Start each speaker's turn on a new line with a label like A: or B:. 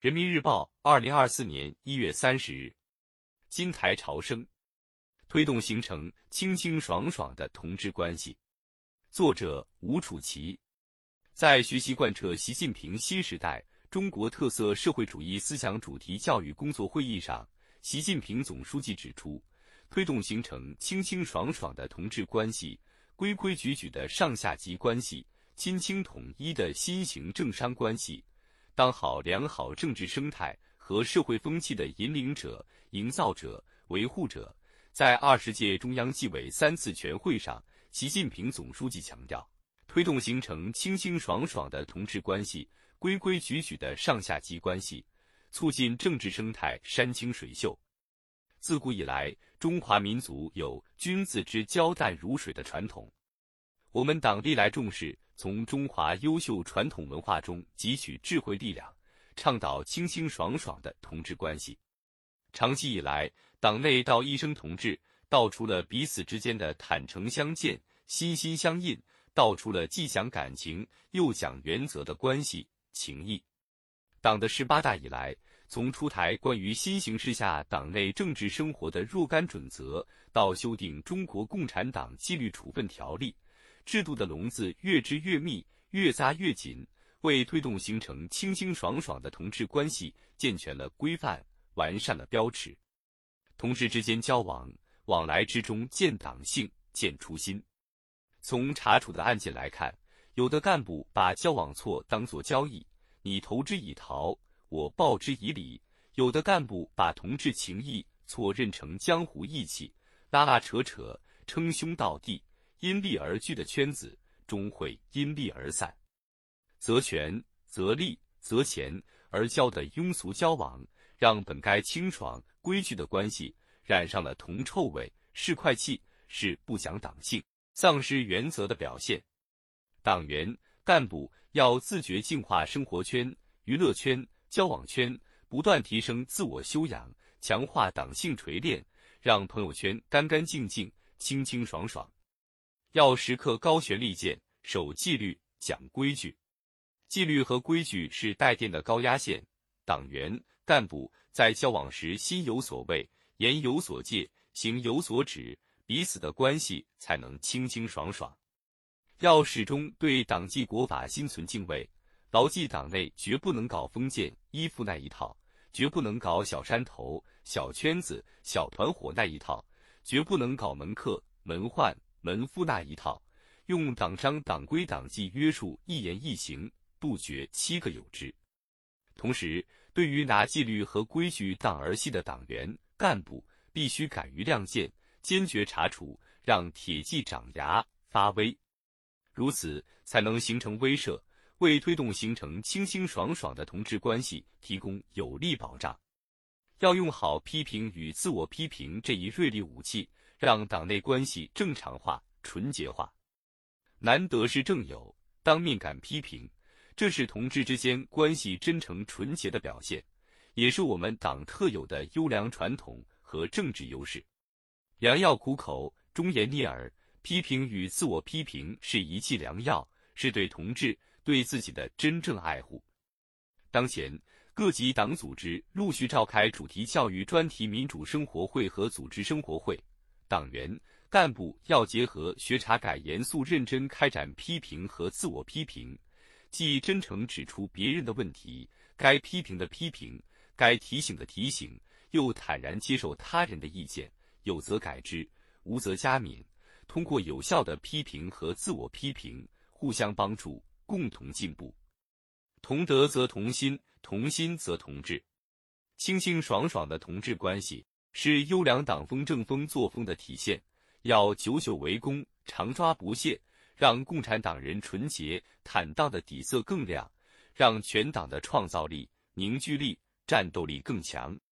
A: 人民日报，二零二四年一月三十日，金台潮生，推动形成清清爽爽的同志关系。作者吴楚奇，在学习贯彻习近平新时代中国特色社会主义思想主题教育工作会议上，习近平总书记指出，推动形成清清爽爽的同志关系、规规矩矩的上下级关系、亲清统一的新型政商关系。当好良好政治生态和社会风气的引领者、营造者、维护者。在二十届中央纪委三次全会上，习近平总书记强调，推动形成清清爽爽的同志关系、规规矩矩的上下级关系，促进政治生态山清水秀。自古以来，中华民族有君子之交淡如水的传统，我们党历来重视。从中华优秀传统文化中汲取智慧力量，倡导清清爽爽的同志关系。长期以来，党内到一生同志道出了彼此之间的坦诚相见、心心相印，道出了既讲感情又讲原则的关系情谊。党的十八大以来，从出台关于新形势下党内政治生活的若干准则，到修订《中国共产党纪律处分条例》。制度的笼子越织越密，越扎越紧，为推动形成清清爽爽的同志关系健全了规范，完善了标尺。同志之间交往往来之中见党性，见初心。从查处的案件来看，有的干部把交往错当作交易，你投之以桃，我报之以李；有的干部把同志情谊错认成江湖义气，拉拉扯扯，称兄道弟。因利而聚的圈子，终会因利而散；择权、择利、择钱而交的庸俗交往，让本该清爽规矩的关系染上了铜臭味，是快气，是不讲党性、丧失原则的表现。党员干部要自觉净化生活圈、娱乐圈、交往圈，不断提升自我修养，强化党性锤炼，让朋友圈干干净净、清清爽爽。要时刻高悬利剑，守纪律，讲规矩。纪律和规矩是带电的高压线。党员干部在交往时心有所畏，言有所戒，行有所指，彼此的关系才能清清爽爽。要始终对党纪国法心存敬畏，牢记党内绝不能搞封建依附那一套，绝不能搞小山头、小圈子、小团伙那一套，绝不能搞门客、门宦。门夫那一套，用党章党规党纪约束一言一行，杜绝七个有之。同时，对于拿纪律和规矩当儿戏的党员干部，必须敢于亮剑，坚决查处，让铁骑长牙发威。如此，才能形成威慑，为推动形成清清爽爽的同志关系提供有力保障。要用好批评与自我批评这一锐利武器。让党内关系正常化、纯洁化，难得是正友，当面敢批评，这是同志之间关系真诚纯洁的表现，也是我们党特有的优良传统和政治优势。良药苦口，忠言逆耳，批评与自我批评是一剂良药，是对同志、对自己的真正爱护。当前，各级党组织陆续召开主题教育专题民主生活会和组织生活会。党员干部要结合学查改，严肃认真开展批评和自我批评，既真诚指出别人的问题，该批评的批评，该提醒的提醒，又坦然接受他人的意见，有则改之，无则加勉。通过有效的批评和自我批评，互相帮助，共同进步。同德则同心，同心则同志，清清爽爽的同志关系。是优良党风政风作风的体现，要久久为功，常抓不懈，让共产党人纯洁坦荡的底色更亮，让全党的创造力、凝聚力、战斗力更强。